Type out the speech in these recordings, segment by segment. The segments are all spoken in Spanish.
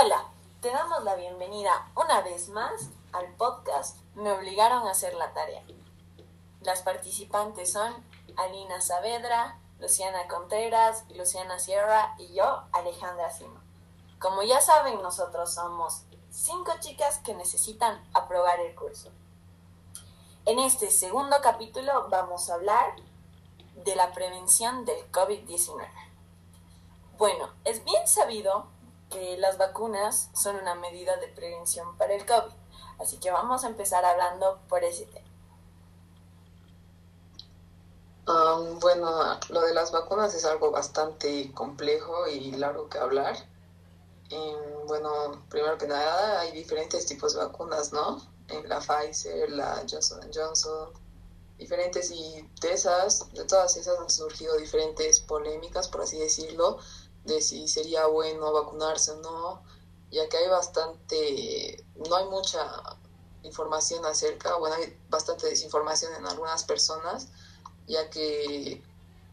Hola, te damos la bienvenida una vez más al podcast Me obligaron a hacer la tarea. Las participantes son Alina Saavedra, Luciana Contreras, Luciana Sierra y yo, Alejandra Sima. Como ya saben, nosotros somos cinco chicas que necesitan aprobar el curso. En este segundo capítulo vamos a hablar de la prevención del COVID-19. Bueno, es bien sabido que las vacunas son una medida de prevención para el COVID, así que vamos a empezar hablando por ese tema. Um, bueno, lo de las vacunas es algo bastante complejo y largo que hablar. Em, bueno, primero que nada, hay diferentes tipos de vacunas, ¿no? En la Pfizer, la Johnson Johnson, diferentes y de esas, de todas esas han surgido diferentes polémicas, por así decirlo, de si sería bueno vacunarse o no, ya que hay bastante, no hay mucha información acerca, bueno, hay bastante desinformación en algunas personas, ya que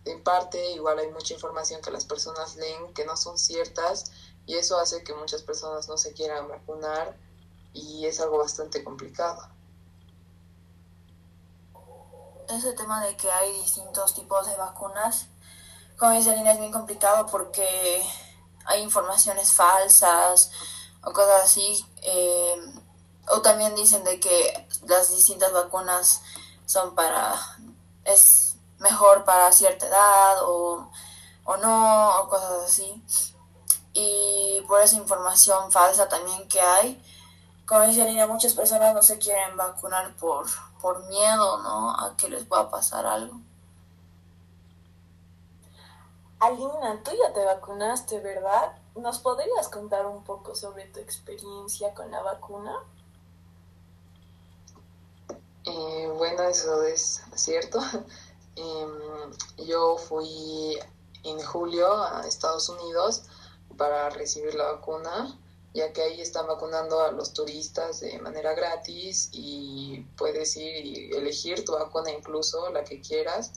en parte igual hay mucha información que las personas leen que no son ciertas y eso hace que muchas personas no se quieran vacunar y es algo bastante complicado. Ese tema de que hay distintos tipos de vacunas, como dice Lina, es bien complicado porque hay informaciones falsas o cosas así. Eh, o también dicen de que las distintas vacunas son para, es mejor para cierta edad o, o no, o cosas así. Y por esa información falsa también que hay, como dice Lina, muchas personas no se quieren vacunar por, por miedo, ¿no? A que les pueda pasar algo. Alina, tú ya te vacunaste, ¿verdad? ¿Nos podrías contar un poco sobre tu experiencia con la vacuna? Eh, bueno, eso es cierto. Em, yo fui en julio a Estados Unidos para recibir la vacuna ya que ahí están vacunando a los turistas de manera gratis y puedes ir y elegir tu vacuna incluso, la que quieras.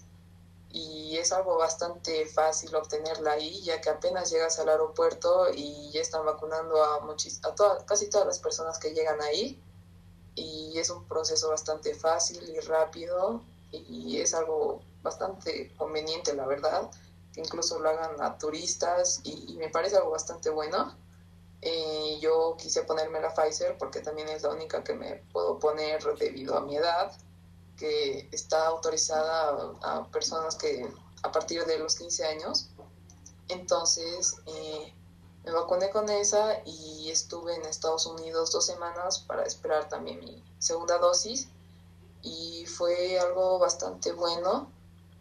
Y es algo bastante fácil obtenerla ahí, ya que apenas llegas al aeropuerto y ya están vacunando a, muchis a todas, casi todas las personas que llegan ahí. Y es un proceso bastante fácil y rápido y es algo bastante conveniente, la verdad, que incluso lo hagan a turistas y, me parece algo bastante bueno eh, yo quise ponerme la Pfizer porque también es la única que me puedo poner debido a mi edad, que está autorizada a, personas que a partir de los 15 años. Entonces eh, me vacuné con esa y estuve en Estados Unidos dos semanas para esperar también mi segunda dosis y fue algo bastante bueno.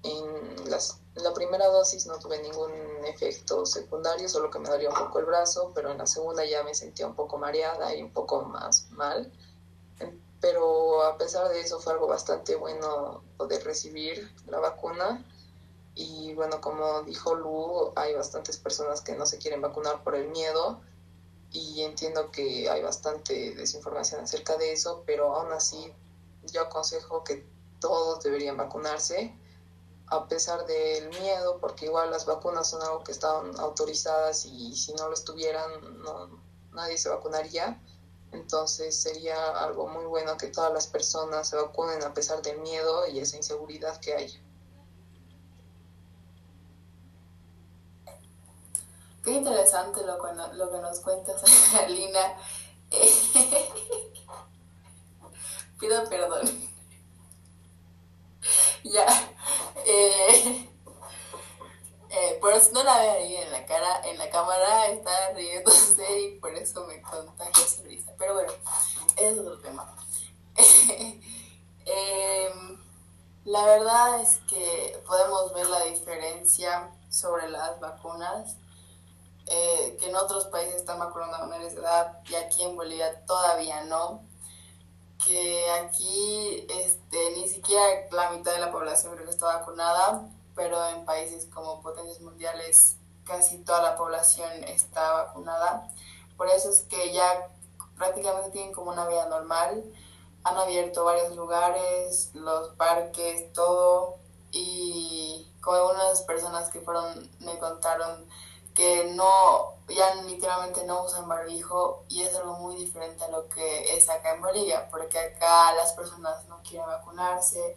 En las en la primera dosis no tuve ningún efecto secundario, solo que me dolía un poco el brazo, pero en la segunda ya me sentía un poco mareada y un poco más mal. Pero a pesar de eso fue algo bastante bueno poder recibir la vacuna. Y bueno, como dijo Lu, hay bastantes personas que no se quieren vacunar por el miedo y entiendo que hay bastante desinformación acerca de eso, pero aún así yo aconsejo que todos deberían vacunarse a pesar del miedo, porque igual las vacunas son algo que están autorizadas y si no lo estuvieran, no, nadie se vacunaría. Entonces sería algo muy bueno que todas las personas se vacunen a pesar del miedo y esa inseguridad que hay. Qué interesante lo, lo que nos cuentas, Alina. Pido perdón. ya. Eh, eh, por eso no la veo ahí en la cámara, está riéndose y por eso me contagia esa risa. Pero bueno, ese es otro tema. Em, la verdad es que podemos ver la diferencia sobre las vacunas, eh, que en otros países están vacunando a menores de edad y aquí en Bolivia todavía no que aquí este, ni siquiera la mitad de la población creo que está vacunada, pero en países como potencias mundiales casi toda la población está vacunada. Por eso es que ya prácticamente tienen como una vida normal. Han abierto varios lugares, los parques, todo. Y como unas personas que fueron me contaron que no ya literalmente no usan barbijo y es algo muy diferente a lo que es acá en Bolivia, porque acá las personas no quieren vacunarse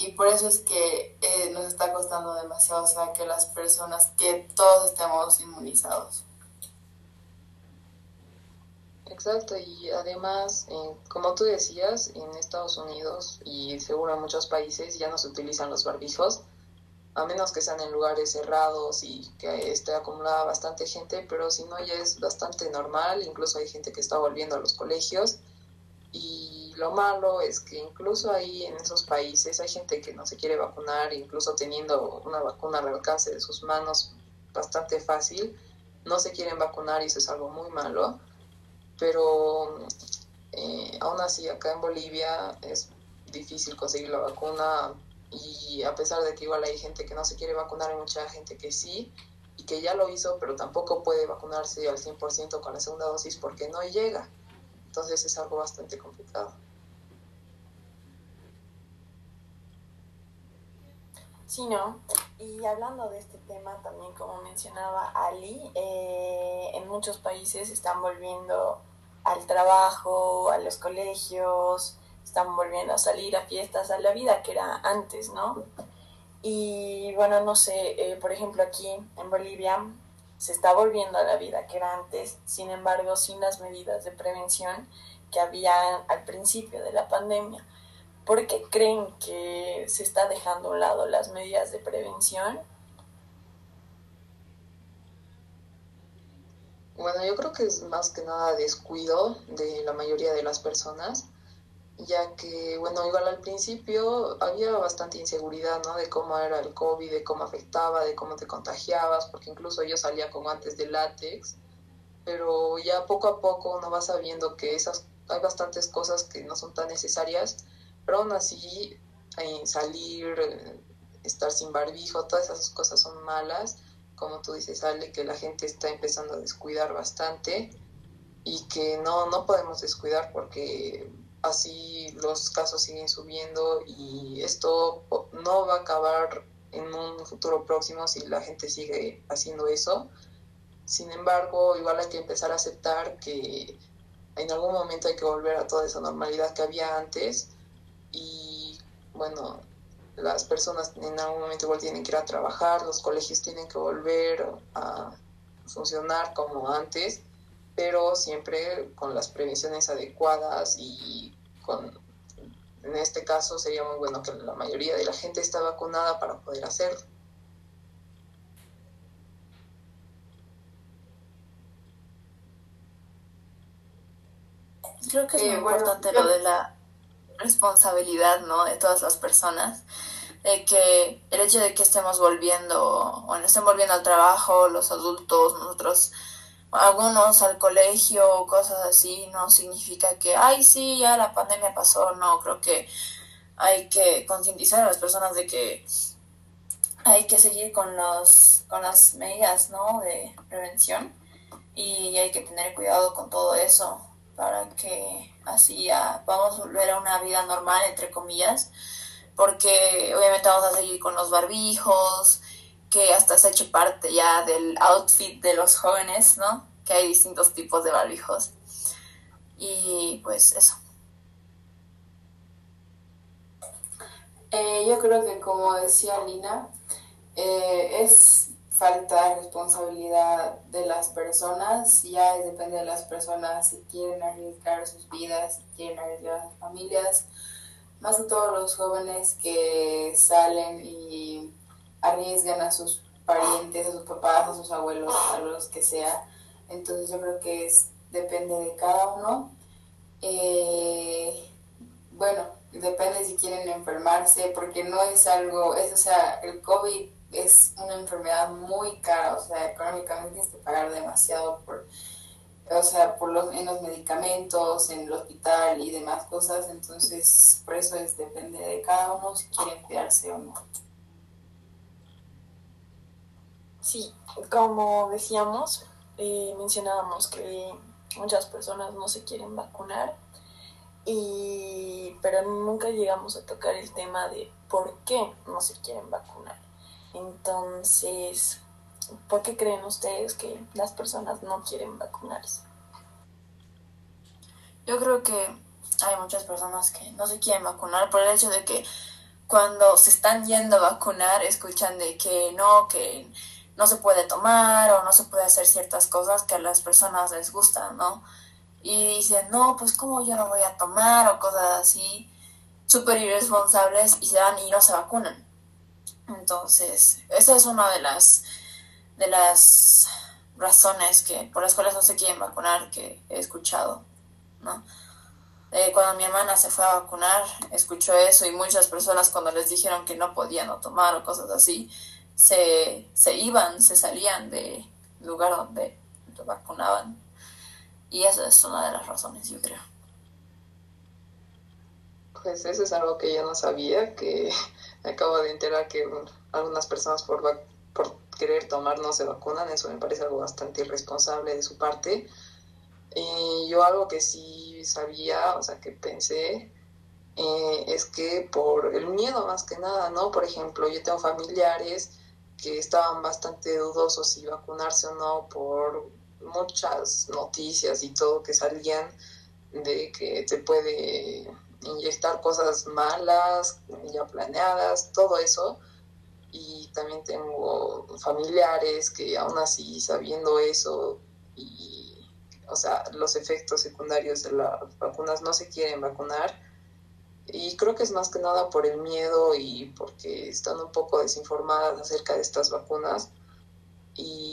y por eso es que eh, nos está costando demasiado, o sea, que las personas, que todos estemos inmunizados. Exacto, y además, eh, como tú decías, en Estados Unidos y seguro en muchos países ya no se utilizan los barbijos, a menos que sean en lugares cerrados y que esté acumulada bastante gente, pero si no ya es bastante normal, incluso hay gente que está volviendo a los colegios lo malo es que incluso ahí en esos países hay gente que no se quiere vacunar, incluso teniendo una vacuna al alcance de sus manos bastante fácil, no se quieren vacunar y eso es algo muy malo, pero eh, aún así acá en Bolivia es difícil conseguir la vacuna y a pesar de que igual hay gente que no se quiere vacunar, hay mucha gente que sí y que ya lo hizo, pero tampoco puede vacunarse al 100% con la segunda dosis porque no llega. Entonces es algo bastante complicado. Sí, ¿no? Y hablando de este tema, también como mencionaba Ali, eh, en muchos países están volviendo al trabajo, a los colegios, están volviendo a salir a fiestas, a la vida que era antes, ¿no? Y bueno, no sé, eh, por ejemplo aquí en Bolivia se está volviendo a la vida que era antes, sin embargo, sin las medidas de prevención que había al principio de la pandemia. ¿Por qué creen que se está dejando a un lado las medidas de prevención? Bueno, yo creo que es más que nada descuido de la mayoría de las personas ya que, bueno, igual al principio había bastante inseguridad, ¿no? De cómo era el COVID, de cómo afectaba, de cómo te contagiabas, porque incluso yo salía con guantes de látex, pero ya poco a poco uno va sabiendo que esas, hay bastantes cosas que no son tan necesarias, pero aún así salir, estar sin barbijo, todas esas cosas son malas, como tú dices, Ale, que la gente está empezando a descuidar bastante y que no, no podemos descuidar porque así los casos siguen subiendo y esto no va a acabar en un futuro próximo si la gente sigue haciendo eso. Sin embargo, igual hay que empezar a aceptar que en algún momento hay que volver a toda esa normalidad que había antes y bueno, las personas en algún momento igual tienen que ir a trabajar, los colegios tienen que volver a funcionar como antes pero siempre con las previsiones adecuadas y con, en este caso sería muy bueno que la mayoría de la gente esté vacunada para poder hacerlo. Creo que es muy importante lo de la responsabilidad, ¿no? De todas las personas de que el hecho de que estemos volviendo, bueno, estén volviendo al trabajo, los adultos, nosotros algunos al colegio o cosas así, no significa que, ay, sí, ya la pandemia pasó, no, creo que hay que concientizar a las personas de que hay que seguir con, los, con las medidas, ¿no? De prevención y hay que tener cuidado con todo eso para que así vamos a volver a una vida normal, entre comillas, porque obviamente vamos a seguir con los barbijos, que hasta se ha hecho parte ya del outfit de los jóvenes, ¿no? Que hay distintos tipos de barbijos. Y pues eso. Eh, yo creo que como decía Lina, eh, es falta de responsabilidad de las personas, ya depende de las personas si quieren arriesgar sus vidas, si quieren arriesgar sus familias, más que todos los jóvenes que salen y arriesgan a sus parientes, a sus papás, a sus abuelos, a los que sea. Entonces yo creo que es, depende de cada uno. Eh, bueno, depende si quieren enfermarse, porque no es algo, es, o sea, el COVID es una enfermedad muy cara, o sea, económicamente tienes que pagar demasiado por, o sea, por los, en los medicamentos, en el hospital y demás cosas, entonces por eso es, depende de cada uno si quieren cuidarse o no. Sí, como decíamos, eh, mencionábamos que muchas personas no se quieren vacunar, y, pero nunca llegamos a tocar el tema de por qué no se quieren vacunar. Entonces, ¿por qué creen ustedes que las personas no quieren vacunarse? Yo creo que hay muchas personas que no se quieren vacunar por el hecho de que cuando se están yendo a vacunar escuchan de que no, que no se puede tomar o no se puede hacer ciertas cosas que a las personas les gustan, ¿no? Y dicen, no, pues cómo yo no voy a tomar o cosas así, súper irresponsables y se dan y no se vacunan. Entonces, esa es una de las, de las razones que, por las cuales no se quieren vacunar que he escuchado, ¿no? Eh, cuando mi hermana se fue a vacunar, escuchó eso y muchas personas cuando les dijeron que no podían o tomar o cosas así, se, se iban, se salían del lugar donde lo vacunaban. Y esa es una de las razones, yo creo. Pues eso es algo que yo no sabía, que acabo de enterar que algunas personas por, por querer tomar no se vacunan, eso me parece algo bastante irresponsable de su parte. Y yo algo que sí sabía, o sea, que pensé, eh, es que por el miedo más que nada, ¿no? Por ejemplo, yo tengo familiares que estaban bastante dudosos si vacunarse o no por muchas noticias y todo que salían de que te puede inyectar cosas malas, ya planeadas, todo eso. Y también tengo familiares que aún así sabiendo eso y, o sea, los efectos secundarios de las vacunas no se quieren vacunar. Y creo que es más que nada por el miedo y porque están un poco desinformadas acerca de estas vacunas. Y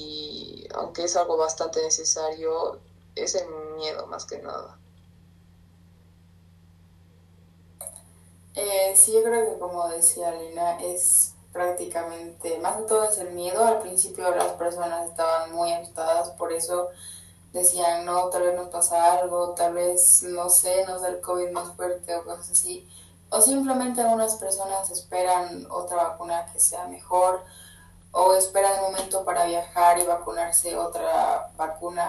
aunque es algo bastante necesario, es el miedo más que nada. Eh, sí, yo creo que como decía Lina, es prácticamente, más que todo es el miedo. Al principio las personas estaban muy asustadas, por eso decían, no, tal vez nos pasa algo, tal vez, no sé, nos da el COVID más fuerte o cosas así. O simplemente algunas personas esperan otra vacuna que sea mejor o esperan el momento para viajar y vacunarse otra vacuna.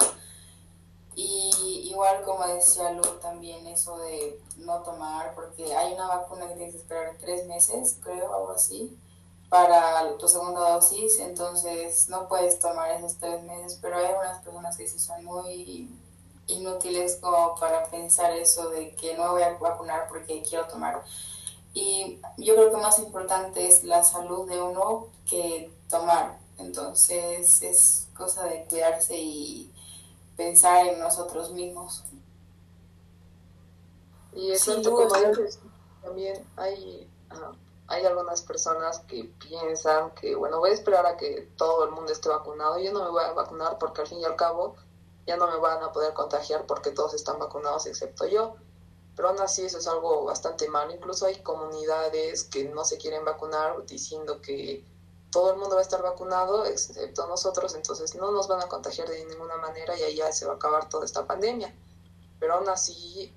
Y igual como decía Lu también eso de no tomar, porque hay una vacuna que tienes que esperar tres meses, creo, algo así, para tu segunda dosis, entonces no puedes tomar esos tres meses, pero hay unas personas que sí son muy inútiles como para pensar eso de que no voy a vacunar porque quiero tomar. Y yo creo que más importante es la salud de uno que tomar. Entonces es cosa de cuidarse y pensar en nosotros mismos. Y eso como también hay, ah, hay algunas personas que piensan que, bueno, voy a esperar a que todo el mundo esté vacunado. Yo no me voy a vacunar porque al fin y al cabo ya no me van a poder contagiar porque todos están vacunados excepto yo. Pero aún así eso es algo bastante malo. Incluso hay comunidades que no se quieren vacunar diciendo que todo el mundo va a estar vacunado excepto nosotros, entonces no nos van a contagiar de ninguna manera y ahí ya se va a acabar toda esta pandemia. Pero aún así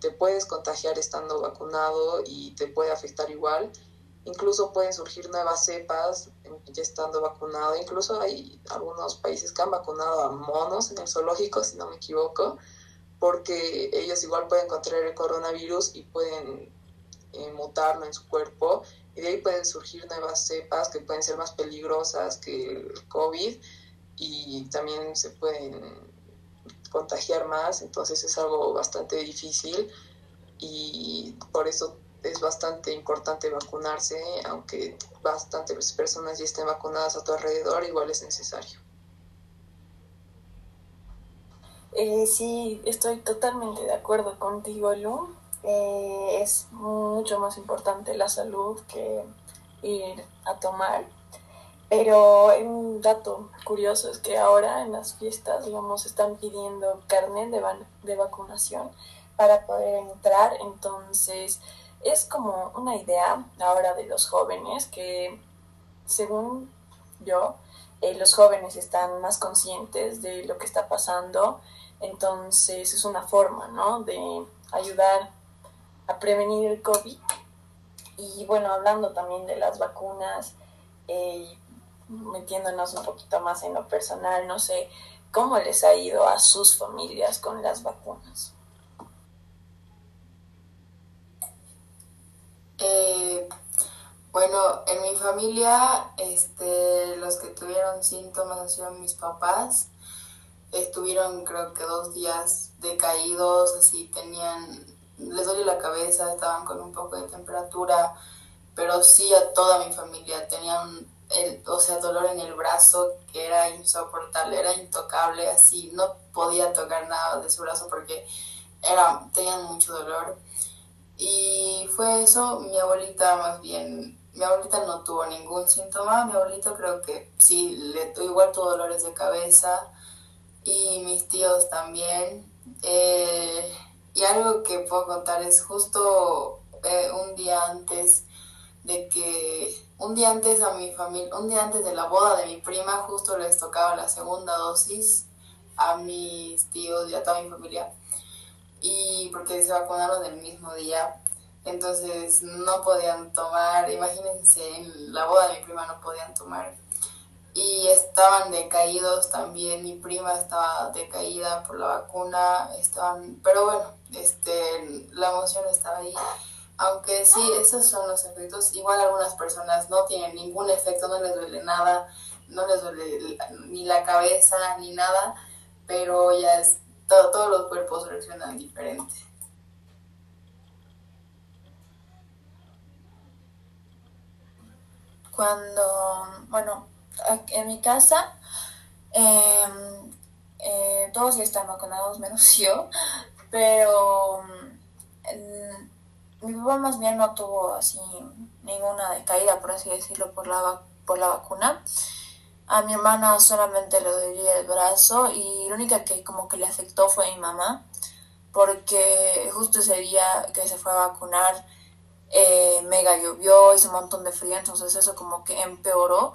te puedes contagiar estando vacunado y te puede afectar igual. Incluso pueden surgir nuevas cepas ya estando vacunado. Incluso hay algunos países que han vacunado a monos en el zoológico, si no me equivoco, porque ellos igual pueden contraer el coronavirus y pueden eh, mutarlo en su cuerpo y de ahí pueden surgir nuevas cepas que pueden ser más peligrosas que el COVID y también se pueden contagiar más, entonces es algo bastante difícil y por eso es bastante importante vacunarse, aunque bastantes personas ya estén vacunadas a tu alrededor, igual es necesario. Eh, sí, estoy totalmente de acuerdo contigo, Lu. Eh, es mucho más importante la salud que ir a tomar. Pero un dato curioso es que ahora en las fiestas, digamos, están pidiendo carnet de, de vacunación para poder entrar. Entonces, es como una idea ahora de los jóvenes que, según yo, eh, los jóvenes están más conscientes de lo que está pasando. Entonces, es una forma, ¿no? De ayudar a prevenir el COVID. Y bueno, hablando también de las vacunas, eh, metiéndonos un poquito más en lo personal, no sé cómo les ha ido a sus familias con las vacunas. Eh, Bueno, en mi familia, este, los que tuvieron síntomas han sido mis papás. Estuvieron creo que dos días decaídos, así tenían, les dolía la cabeza, estaban con un poco de temperatura, pero sí a toda mi familia tenían, el, o sea, dolor en el brazo que era insoportable, era intocable, así no podía tocar nada de su brazo porque era, tenían mucho dolor. Y fue eso, mi abuelita más bien mi abuelita no tuvo ningún síntoma, mi abuelito creo que sí, le, igual tuvo dolores de cabeza y mis tíos también. Eh, y algo que puedo contar es justo eh, un día antes de que, un día antes a mi familia, un día antes de la boda de mi prima, justo les tocaba la segunda dosis a mis tíos y a toda mi familia. Y porque se vacunaron el mismo día, entonces no podían tomar, imagínense, en la boda de mi prima no podían tomar. Y estaban decaídos también, mi prima estaba decaída por la vacuna, estaban, pero bueno, este, la emoción estaba ahí. Aunque sí, esos son los efectos, igual algunas personas no tienen ningún efecto, no les duele nada, no les duele ni la cabeza ni nada, pero ya es, todos los cuerpos reaccionan diferente. cuando, bueno, en mi casa em, eh, todos ya están vacunados menos yo, pero mi papá más bien no tuvo así ninguna decaída, por así decirlo, por la, por la vacuna. A mi hermana solamente le dolía el brazo y la única que como que le afectó fue mi mamá, porque justo ese día que se fue a vacunar, eh, mega llovió, hizo un montón de frío, entonces eso como que empeoró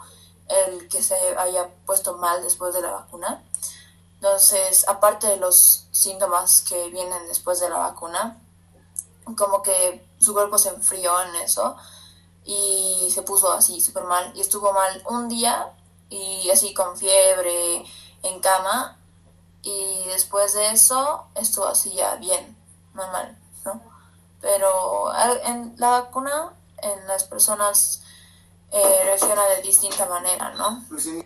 el que se haya puesto mal después de la vacuna. Entonces, aparte de los síntomas que vienen después de la vacuna, como que su cuerpo se enfrió en eso y se puso así súper mal y estuvo mal un día y así con fiebre en cama y después de eso estuvo así ya bien, normal, ¿no? pero en la vacuna en las personas eh, reacciona de distinta manera, ¿no? Pues sí,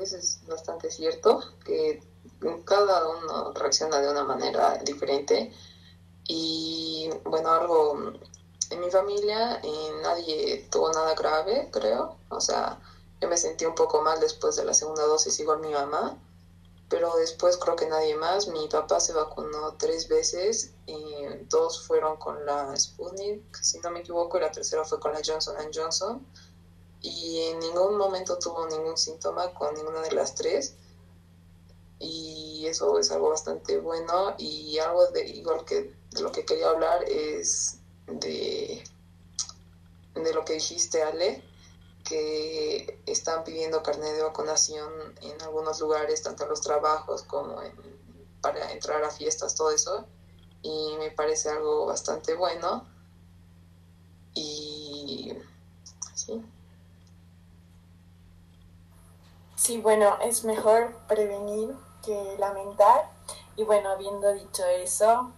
eso es bastante cierto, que cada uno reacciona de una manera diferente. Y bueno, algo en mi familia eh, nadie tuvo nada grave, creo. O sea, yo me sentí un poco mal después de la segunda dosis, igual mi mamá pero después creo que nadie más. Mi papá se vacunó tres veces, y dos fueron con la Sputnik, si no me equivoco, y la tercera fue con la Johnson Johnson. Y en ningún momento tuvo ningún síntoma con ninguna de las tres. Y eso es algo bastante bueno. Y algo de igual que lo que quería hablar es de, de lo que dijiste, Ale que pidiendo carnet de vacunación en algunos lugares, tanto en los trabajos como para entrar a fiestas, todo eso. Y me parece algo bastante bueno. Y sí. Sí, bueno, es mejor prevenir que lamentar. Y bueno, habiendo dicho eso,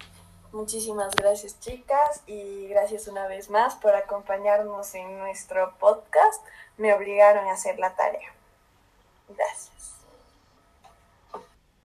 muchísimas gracias chicas y gracias una vez más por acompañarnos en nuestro podcast me obligaron a hacer la tarea. Gracias.